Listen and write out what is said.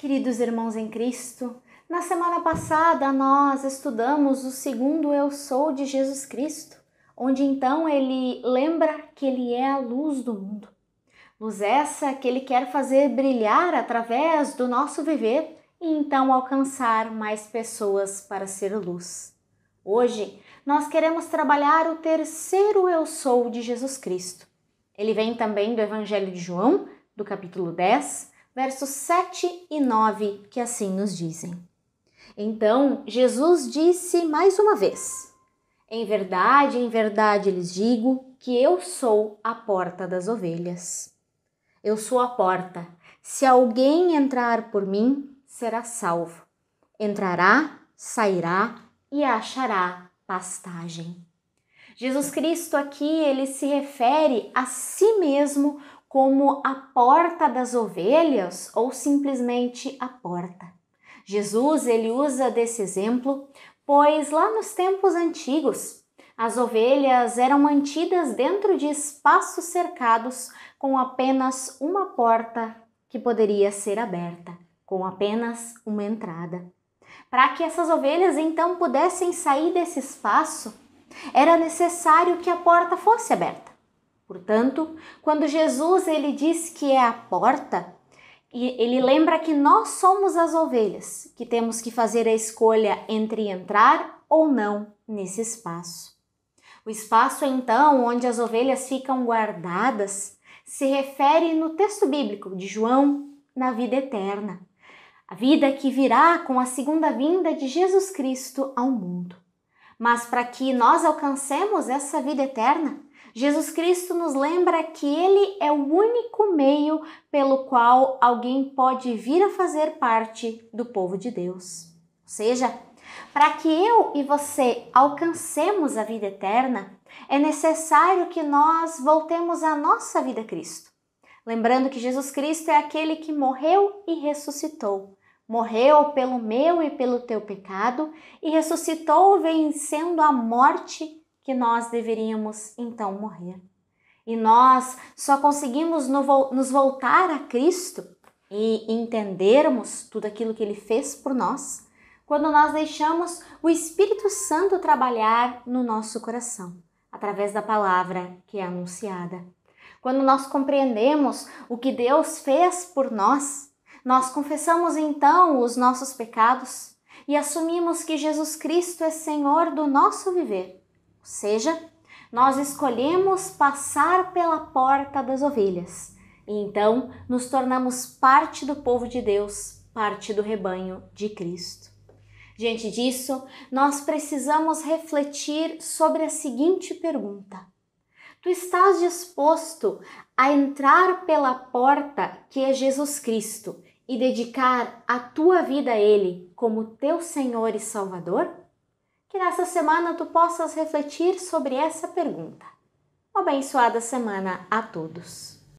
Queridos irmãos em Cristo, na semana passada nós estudamos o segundo Eu Sou de Jesus Cristo, onde então ele lembra que ele é a luz do mundo. Luz essa que ele quer fazer brilhar através do nosso viver e então alcançar mais pessoas para ser luz. Hoje nós queremos trabalhar o terceiro Eu Sou de Jesus Cristo. Ele vem também do Evangelho de João, do capítulo 10, versos 7 e 9, que assim nos dizem. Então Jesus disse mais uma vez: Em verdade, em verdade lhes digo que eu sou a porta das ovelhas. Eu sou a porta. Se alguém entrar por mim, será salvo. Entrará, sairá e achará pastagem. Jesus Cristo aqui ele se refere a si mesmo como a porta das ovelhas ou simplesmente a porta. Jesus ele usa desse exemplo, pois lá nos tempos antigos as ovelhas eram mantidas dentro de espaços cercados com apenas uma porta que poderia ser aberta, com apenas uma entrada. Para que essas ovelhas então pudessem sair desse espaço, era necessário que a porta fosse aberta. Portanto, quando Jesus ele diz que é a porta, ele lembra que nós somos as ovelhas, que temos que fazer a escolha entre entrar ou não nesse espaço. O espaço, então, onde as ovelhas ficam guardadas, se refere no texto bíblico de João na vida eterna, a vida que virá com a segunda vinda de Jesus Cristo ao mundo. Mas para que nós alcancemos essa vida eterna, Jesus Cristo nos lembra que Ele é o único meio pelo qual alguém pode vir a fazer parte do povo de Deus. Ou seja, para que eu e você alcancemos a vida eterna, é necessário que nós voltemos à nossa vida Cristo. Lembrando que Jesus Cristo é aquele que morreu e ressuscitou. Morreu pelo meu e pelo teu pecado e ressuscitou vencendo a morte que nós deveríamos então morrer. E nós só conseguimos nos voltar a Cristo e entendermos tudo aquilo que Ele fez por nós quando nós deixamos o Espírito Santo trabalhar no nosso coração, através da palavra que é anunciada. Quando nós compreendemos o que Deus fez por nós, nós confessamos então os nossos pecados e assumimos que Jesus Cristo é Senhor do nosso viver ou seja, nós escolhemos passar pela porta das ovelhas e então nos tornamos parte do povo de Deus, parte do rebanho de Cristo. Diante disso, nós precisamos refletir sobre a seguinte pergunta: Tu estás disposto a entrar pela porta que é Jesus Cristo e dedicar a tua vida a Ele como teu Senhor e Salvador? Que nessa semana tu possas refletir sobre essa pergunta. Uma abençoada semana a todos.